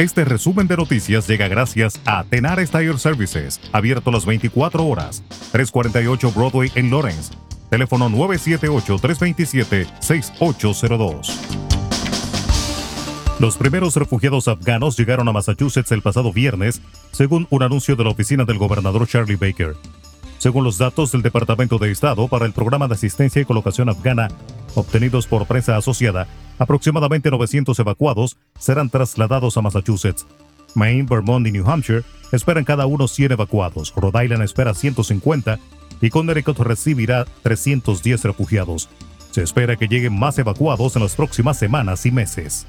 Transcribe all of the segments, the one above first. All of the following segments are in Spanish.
Este resumen de noticias llega gracias a Tenar Tire Services, abierto las 24 horas, 348 Broadway en Lawrence. Teléfono 978-327-6802. Los primeros refugiados afganos llegaron a Massachusetts el pasado viernes, según un anuncio de la oficina del gobernador Charlie Baker. Según los datos del Departamento de Estado para el Programa de Asistencia y Colocación Afgana, obtenidos por prensa asociada, aproximadamente 900 evacuados serán trasladados a Massachusetts. Maine, Vermont y New Hampshire esperan cada uno 100 evacuados, Rhode Island espera 150 y Connecticut recibirá 310 refugiados. Se espera que lleguen más evacuados en las próximas semanas y meses.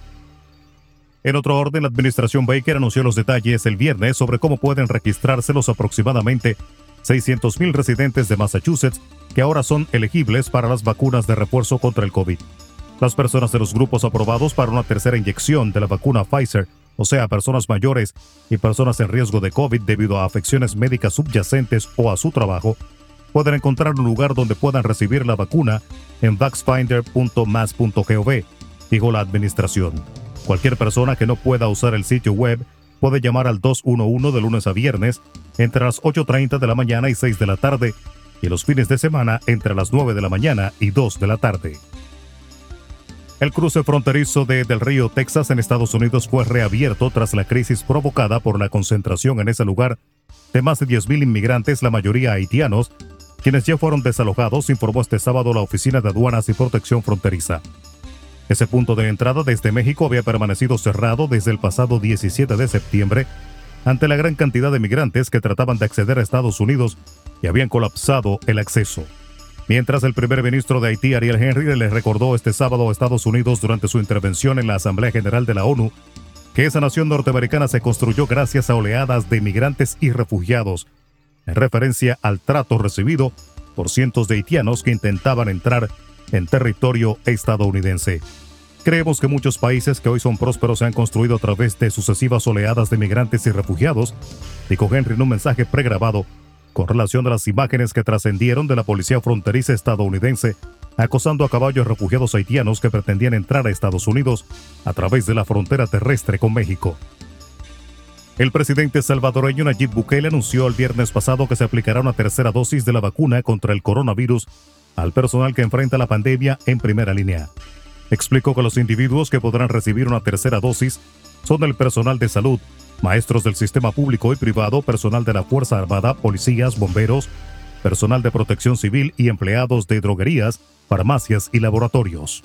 En otro orden, la administración Baker anunció los detalles el viernes sobre cómo pueden registrarse los aproximadamente 600.000 residentes de Massachusetts que ahora son elegibles para las vacunas de refuerzo contra el COVID. Las personas de los grupos aprobados para una tercera inyección de la vacuna Pfizer, o sea, personas mayores y personas en riesgo de COVID debido a afecciones médicas subyacentes o a su trabajo, pueden encontrar un lugar donde puedan recibir la vacuna en vaxfinder.mass.gov, dijo la administración. Cualquier persona que no pueda usar el sitio web puede llamar al 211 de lunes a viernes entre las 8.30 de la mañana y 6 de la tarde y los fines de semana entre las 9 de la mañana y 2 de la tarde. El cruce fronterizo de Del Río, Texas, en Estados Unidos fue reabierto tras la crisis provocada por la concentración en ese lugar de más de 10.000 inmigrantes, la mayoría haitianos, quienes ya fueron desalojados, informó este sábado la Oficina de Aduanas y Protección Fronteriza. Ese punto de entrada desde México había permanecido cerrado desde el pasado 17 de septiembre ante la gran cantidad de migrantes que trataban de acceder a Estados Unidos y habían colapsado el acceso. Mientras el primer ministro de Haití, Ariel Henry, le recordó este sábado a Estados Unidos durante su intervención en la Asamblea General de la ONU que esa nación norteamericana se construyó gracias a oleadas de migrantes y refugiados, en referencia al trato recibido por cientos de haitianos que intentaban entrar en territorio estadounidense. Creemos que muchos países que hoy son prósperos se han construido a través de sucesivas oleadas de migrantes y refugiados, dijo Henry en un mensaje pregrabado con relación a las imágenes que trascendieron de la policía fronteriza estadounidense acosando a caballos refugiados haitianos que pretendían entrar a Estados Unidos a través de la frontera terrestre con México. El presidente salvadoreño Nayib Bukele anunció el viernes pasado que se aplicará una tercera dosis de la vacuna contra el coronavirus al personal que enfrenta la pandemia en primera línea. Explicó que los individuos que podrán recibir una tercera dosis son el personal de salud, maestros del sistema público y privado, personal de la Fuerza Armada, policías, bomberos, personal de protección civil y empleados de droguerías, farmacias y laboratorios.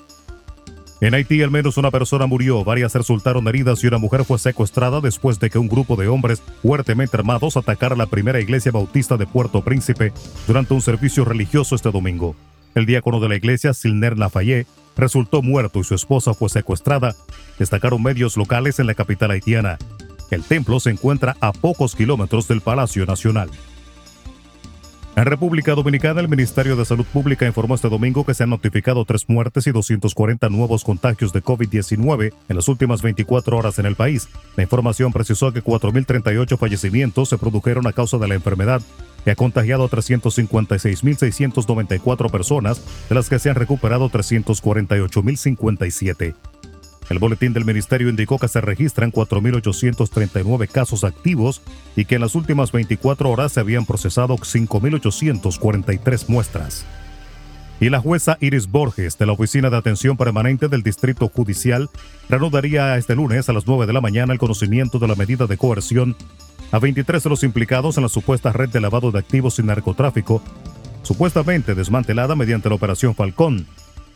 En Haití al menos una persona murió, varias resultaron heridas y una mujer fue secuestrada después de que un grupo de hombres fuertemente armados atacara la primera iglesia bautista de Puerto Príncipe durante un servicio religioso este domingo. El diácono de la iglesia, Silner Lafayette, resultó muerto y su esposa fue secuestrada, destacaron medios locales en la capital haitiana. El templo se encuentra a pocos kilómetros del Palacio Nacional. En República Dominicana, el Ministerio de Salud Pública informó este domingo que se han notificado tres muertes y 240 nuevos contagios de COVID-19 en las últimas 24 horas en el país. La información precisó que 4.038 fallecimientos se produjeron a causa de la enfermedad que ha contagiado a 356.694 personas, de las que se han recuperado 348.057. El boletín del ministerio indicó que se registran 4.839 casos activos y que en las últimas 24 horas se habían procesado 5.843 muestras. Y la jueza Iris Borges de la Oficina de Atención Permanente del Distrito Judicial reanudaría este lunes a las 9 de la mañana el conocimiento de la medida de coerción a 23 de los implicados en la supuesta red de lavado de activos y narcotráfico, supuestamente desmantelada mediante la Operación Falcón,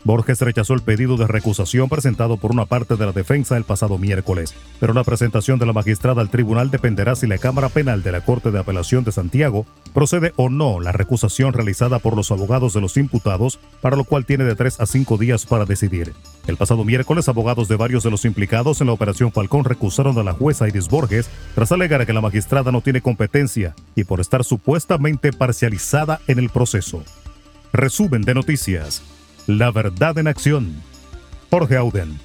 Borges rechazó el pedido de recusación presentado por una parte de la defensa el pasado miércoles, pero la presentación de la magistrada al tribunal dependerá si la Cámara Penal de la Corte de Apelación de Santiago procede o no la recusación realizada por los abogados de los imputados, para lo cual tiene de tres a cinco días para decidir. El pasado miércoles, abogados de varios de los implicados en la Operación Falcón recusaron a la jueza Iris Borges tras alegar que la magistrada no tiene competencia y por estar supuestamente parcializada en el proceso. Resumen de noticias. La verdad en acción. Jorge Auden.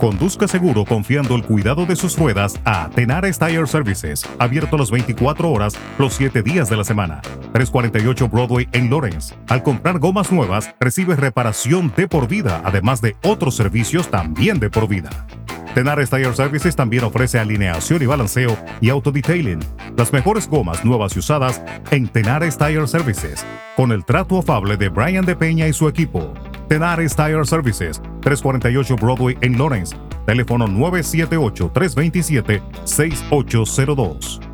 Conduzca seguro confiando el cuidado de sus ruedas a Tenares Tire Services, abierto las 24 horas, los 7 días de la semana. 348 Broadway en Lawrence. Al comprar gomas nuevas, recibe reparación de por vida, además de otros servicios también de por vida. Tenares Tire Services también ofrece alineación y balanceo y autodetailing. Las mejores gomas nuevas y usadas en Tenares Tire Services, con el trato afable de Brian de Peña y su equipo. Tenares Tire Services, 348 Broadway en Lawrence. Teléfono 978-327-6802.